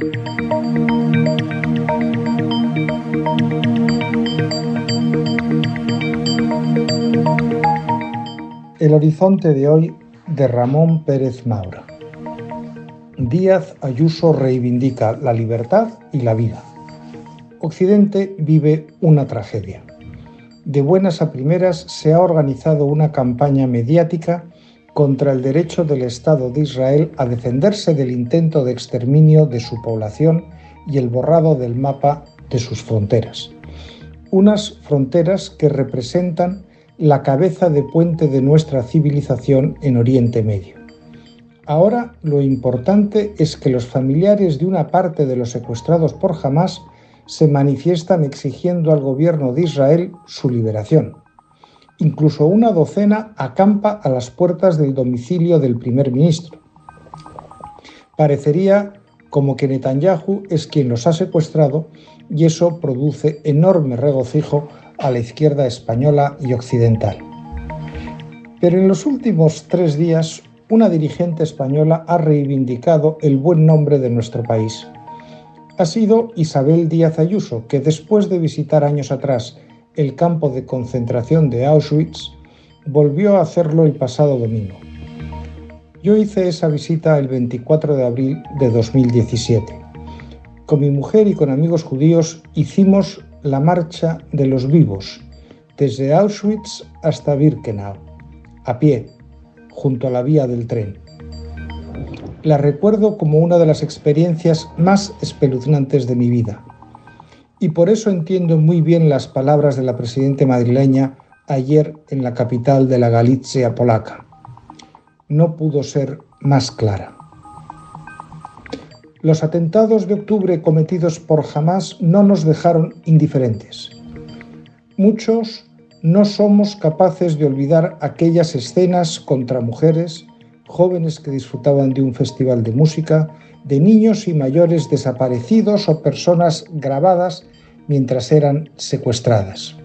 El horizonte de hoy de Ramón Pérez Maura. Díaz Ayuso reivindica la libertad y la vida. Occidente vive una tragedia. De buenas a primeras se ha organizado una campaña mediática contra el derecho del Estado de Israel a defenderse del intento de exterminio de su población y el borrado del mapa de sus fronteras. Unas fronteras que representan la cabeza de puente de nuestra civilización en Oriente Medio. Ahora lo importante es que los familiares de una parte de los secuestrados por Hamas se manifiestan exigiendo al gobierno de Israel su liberación. Incluso una docena acampa a las puertas del domicilio del primer ministro. Parecería como que Netanyahu es quien los ha secuestrado y eso produce enorme regocijo a la izquierda española y occidental. Pero en los últimos tres días, una dirigente española ha reivindicado el buen nombre de nuestro país. Ha sido Isabel Díaz Ayuso, que después de visitar años atrás el campo de concentración de Auschwitz, volvió a hacerlo el pasado domingo. Yo hice esa visita el 24 de abril de 2017. Con mi mujer y con amigos judíos hicimos la marcha de los vivos, desde Auschwitz hasta Birkenau, a pie, junto a la vía del tren. La recuerdo como una de las experiencias más espeluznantes de mi vida. Y por eso entiendo muy bien las palabras de la presidenta madrileña ayer en la capital de la Galicia polaca. No pudo ser más clara. Los atentados de octubre cometidos por Hamas no nos dejaron indiferentes. Muchos no somos capaces de olvidar aquellas escenas contra mujeres, jóvenes que disfrutaban de un festival de música, de niños y mayores desaparecidos o personas grabadas mientras eran secuestradas.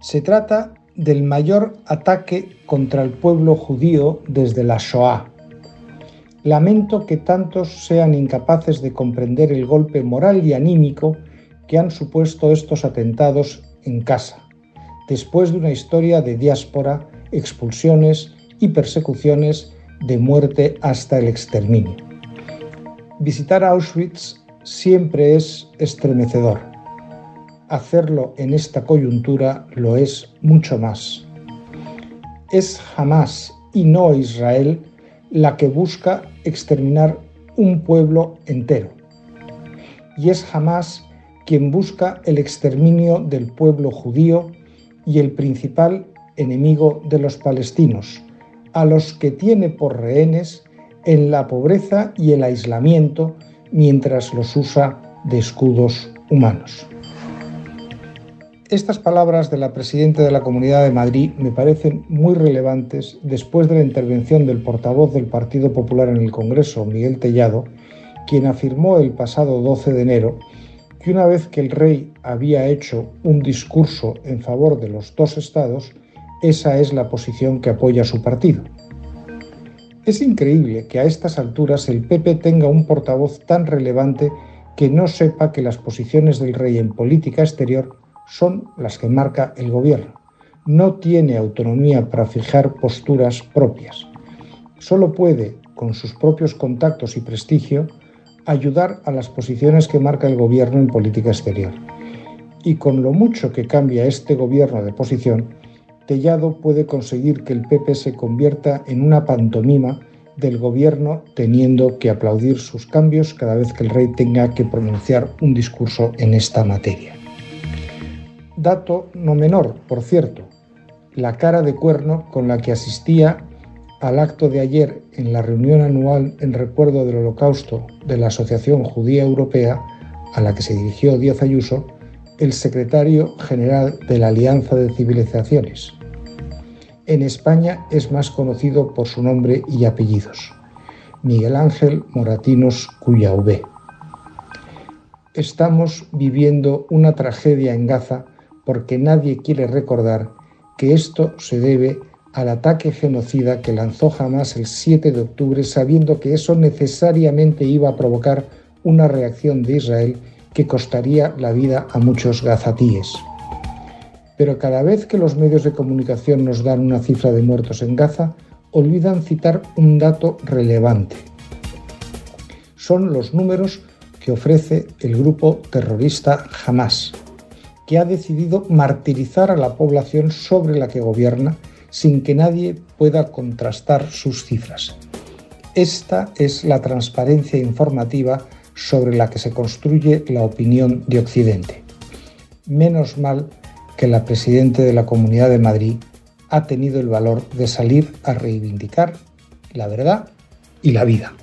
Se trata del mayor ataque contra el pueblo judío desde la Shoah Lamento que tantos sean incapaces de comprender el golpe moral y anímico que han supuesto estos atentados en casa, después de una historia de diáspora, expulsiones y persecuciones de muerte hasta el exterminio. Visitar Auschwitz siempre es estremecedor. Hacerlo en esta coyuntura lo es mucho más. Es jamás y no Israel la que busca exterminar un pueblo entero. Y es jamás quien busca el exterminio del pueblo judío y el principal enemigo de los palestinos, a los que tiene por rehenes en la pobreza y el aislamiento mientras los usa de escudos humanos. Estas palabras de la presidenta de la Comunidad de Madrid me parecen muy relevantes después de la intervención del portavoz del Partido Popular en el Congreso, Miguel Tellado, quien afirmó el pasado 12 de enero que una vez que el rey había hecho un discurso en favor de los dos estados, esa es la posición que apoya su partido. Es increíble que a estas alturas el PP tenga un portavoz tan relevante que no sepa que las posiciones del rey en política exterior son las que marca el gobierno. No tiene autonomía para fijar posturas propias. Solo puede, con sus propios contactos y prestigio, ayudar a las posiciones que marca el gobierno en política exterior. Y con lo mucho que cambia este gobierno de posición, Tellado puede conseguir que el PP se convierta en una pantomima del gobierno teniendo que aplaudir sus cambios cada vez que el rey tenga que pronunciar un discurso en esta materia. Dato no menor, por cierto, la cara de cuerno con la que asistía al acto de ayer en la reunión anual en recuerdo del Holocausto de la Asociación Judía Europea, a la que se dirigió Díaz Ayuso, el secretario general de la Alianza de Civilizaciones. En España es más conocido por su nombre y apellidos, Miguel Ángel Moratinos Cuyauvé. Estamos viviendo una tragedia en Gaza porque nadie quiere recordar que esto se debe al ataque genocida que lanzó Hamas el 7 de octubre sabiendo que eso necesariamente iba a provocar una reacción de Israel que costaría la vida a muchos gazatíes. Pero cada vez que los medios de comunicación nos dan una cifra de muertos en Gaza, olvidan citar un dato relevante. Son los números que ofrece el grupo terrorista Hamas, que ha decidido martirizar a la población sobre la que gobierna sin que nadie pueda contrastar sus cifras. Esta es la transparencia informativa sobre la que se construye la opinión de Occidente. Menos mal que la presidenta de la Comunidad de Madrid ha tenido el valor de salir a reivindicar la verdad y la vida.